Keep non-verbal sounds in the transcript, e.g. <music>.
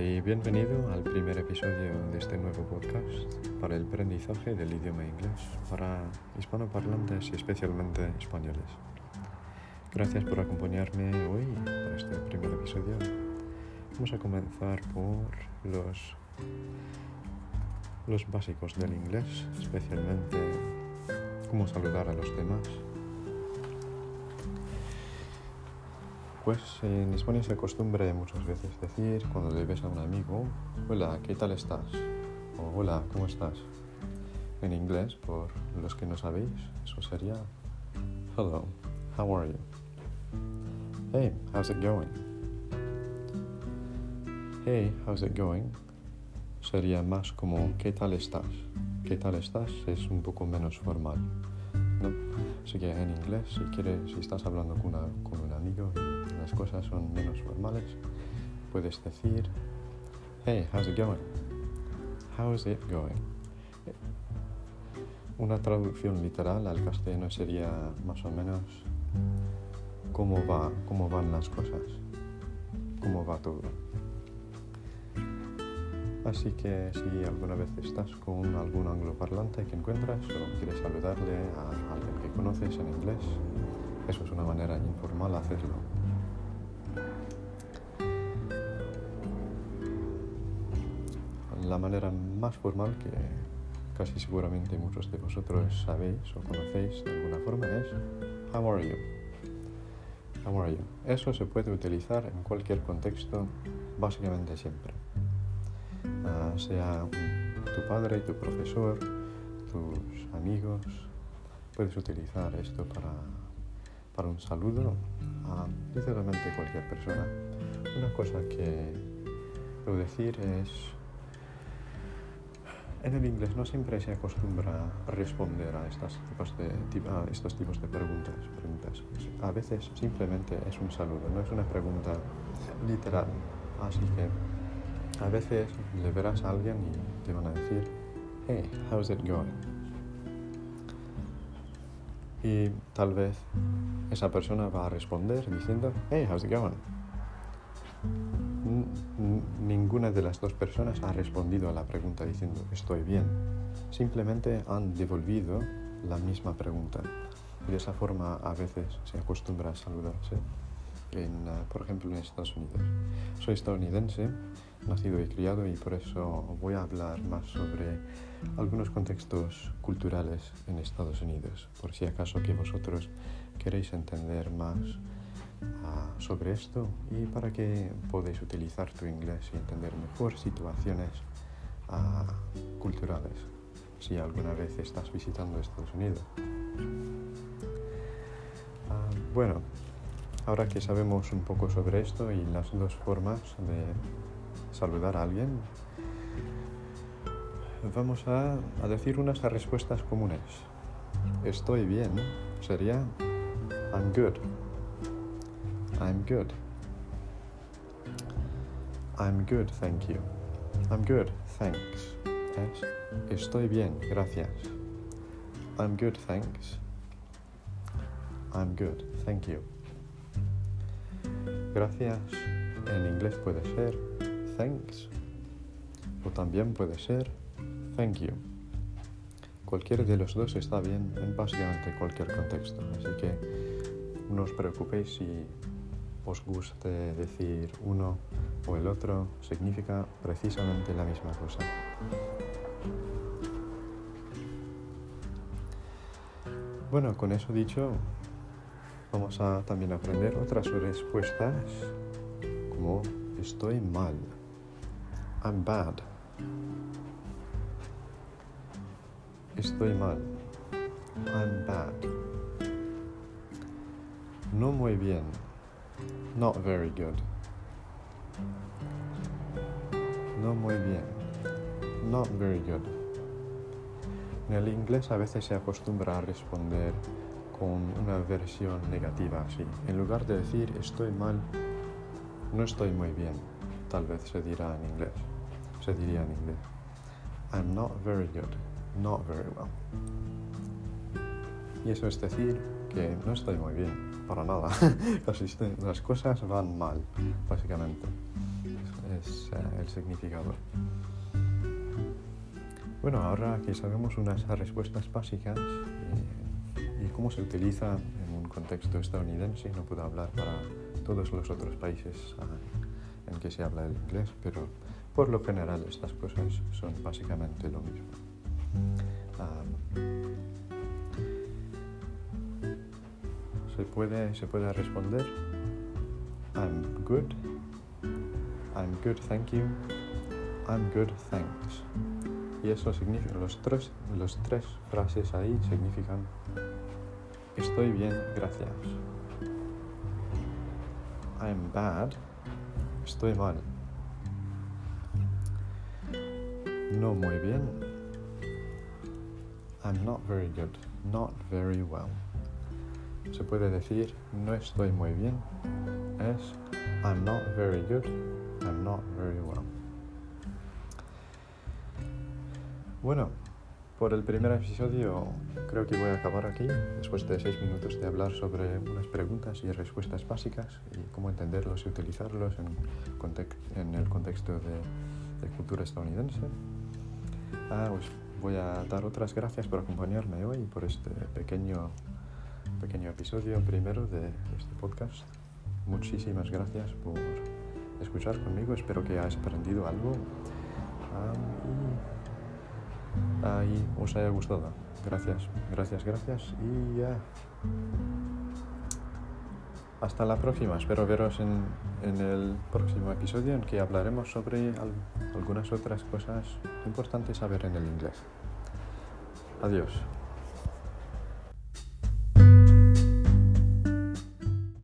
Y bienvenido al primer episodio de este nuevo podcast para el aprendizaje del idioma inglés para hispanoparlantes y especialmente españoles. Gracias por acompañarme hoy para este primer episodio. Vamos a comenzar por los, los básicos del inglés, especialmente cómo saludar a los demás Pues en España se acostumbra muchas veces decir cuando le ves a un amigo, hola, ¿qué tal estás? O hola, ¿cómo estás? En inglés, por los que no sabéis, eso sería hello, how are you? Hey, how's it going? Hey, how's it going? Sería más como ¿qué tal estás? ¿Qué tal estás? Es un poco menos formal. ¿no? Así que en inglés, si quieres, si estás hablando con, un amigo cosas son menos formales, puedes decir, hey, how's it going? How's it going? Una traducción literal al castellano sería más o menos cómo va, cómo van las cosas, cómo va todo. Así que si alguna vez estás con algún angloparlante que encuentras o quieres saludarle a alguien que conoces en inglés, eso es una manera informal de hacerlo. La manera más formal que casi seguramente muchos de vosotros sabéis o conocéis de alguna forma es How are you? How are you? Eso se puede utilizar en cualquier contexto, básicamente siempre. Uh, sea tu padre, tu profesor, tus amigos, puedes utilizar esto para, para un saludo a literalmente cualquier persona. Una cosa que puedo decir es en el inglés no siempre se acostumbra responder a, estas tipos de, a estos tipos de preguntas, preguntas. A veces simplemente es un saludo, no es una pregunta literal. Así que a veces le verás a alguien y te van a decir, hey, how's it going? Y tal vez esa persona va a responder diciendo, hey, how's it going? ninguna de las dos personas ha respondido a la pregunta diciendo estoy bien. Simplemente han devolvido la misma pregunta. de esa forma a veces se acostumbra a saludarse, en, ah, por ejemplo en Estados Unidos. Soy estadounidense, nacido y criado y por eso voy a hablar más sobre algunos contextos culturales en Estados Unidos, por si acaso que vosotros queréis entender más sobre esto y para que podáis utilizar tu inglés y entender mejor situaciones ah, culturales si alguna vez estás visitando Estados Unidos. Ah, bueno, ahora que sabemos un poco sobre esto y las dos formas de saludar a alguien, vamos a, decir unas respuestas comunes. Estoy bien sería I'm good. I'm good. I'm good, thank you. I'm good, thanks. Es estoy bien, gracias. I'm good, thanks. I'm good, thank you. Gracias en inglés puede ser thanks o también puede ser thank you. Cualquiera de los dos está bien en básicamente cualquier contexto, así que no os preocupéis si os guste decir uno o el otro, significa precisamente la misma cosa. Bueno, con eso dicho, vamos a también aprender otras respuestas como estoy mal. I'm bad. Estoy mal. I'm bad. No muy bien. Not very good. No muy bien. Not very good. En el inglés a veces se acostumbra a responder con una versión negativa así. En lugar de decir estoy mal, no estoy muy bien, tal vez se dirá en inglés. Se diría en inglés. I'm not very good. Not very well. Y eso es decir que no estoy muy bien para nada. <laughs> las cosas van mal, básicamente. es uh, el significado. Bueno, ahora que sabemos unas respuestas básicas y cómo se utiliza en un contexto estadounidense, no puedo hablar para todos los otros países uh, en que se habla el inglés, pero por lo general estas cosas son básicamente lo mismo. Um, se puede, se puede responder I'm good, I'm good, thank you, I'm good, thanks. Y eso significa, los tres, los tres frases ahí significan estoy bien, gracias. I'm bad, estoy mal. No muy bien. I'm not very good, not very well se puede decir no estoy muy bien es I'm not very good, I'm not very well. Bueno, por el primer episodio creo que voy a acabar aquí, después de seis minutos de hablar sobre unas preguntas y respuestas básicas y cómo entenderlos y utilizarlos en, en el contexto de, de cultura estadounidense. Ah, pues voy a dar otras gracias por acompañarme hoy por este pequeño pequeño episodio primero de este podcast. Muchísimas gracias por escuchar conmigo. Espero que hayas aprendido algo y, os haya gustado. Gracias, gracias, gracias y ya. Hasta la próxima. Espero veros en, en, el próximo episodio en que hablaremos sobre algunas otras cosas importantes a ver en el inglés. Adiós.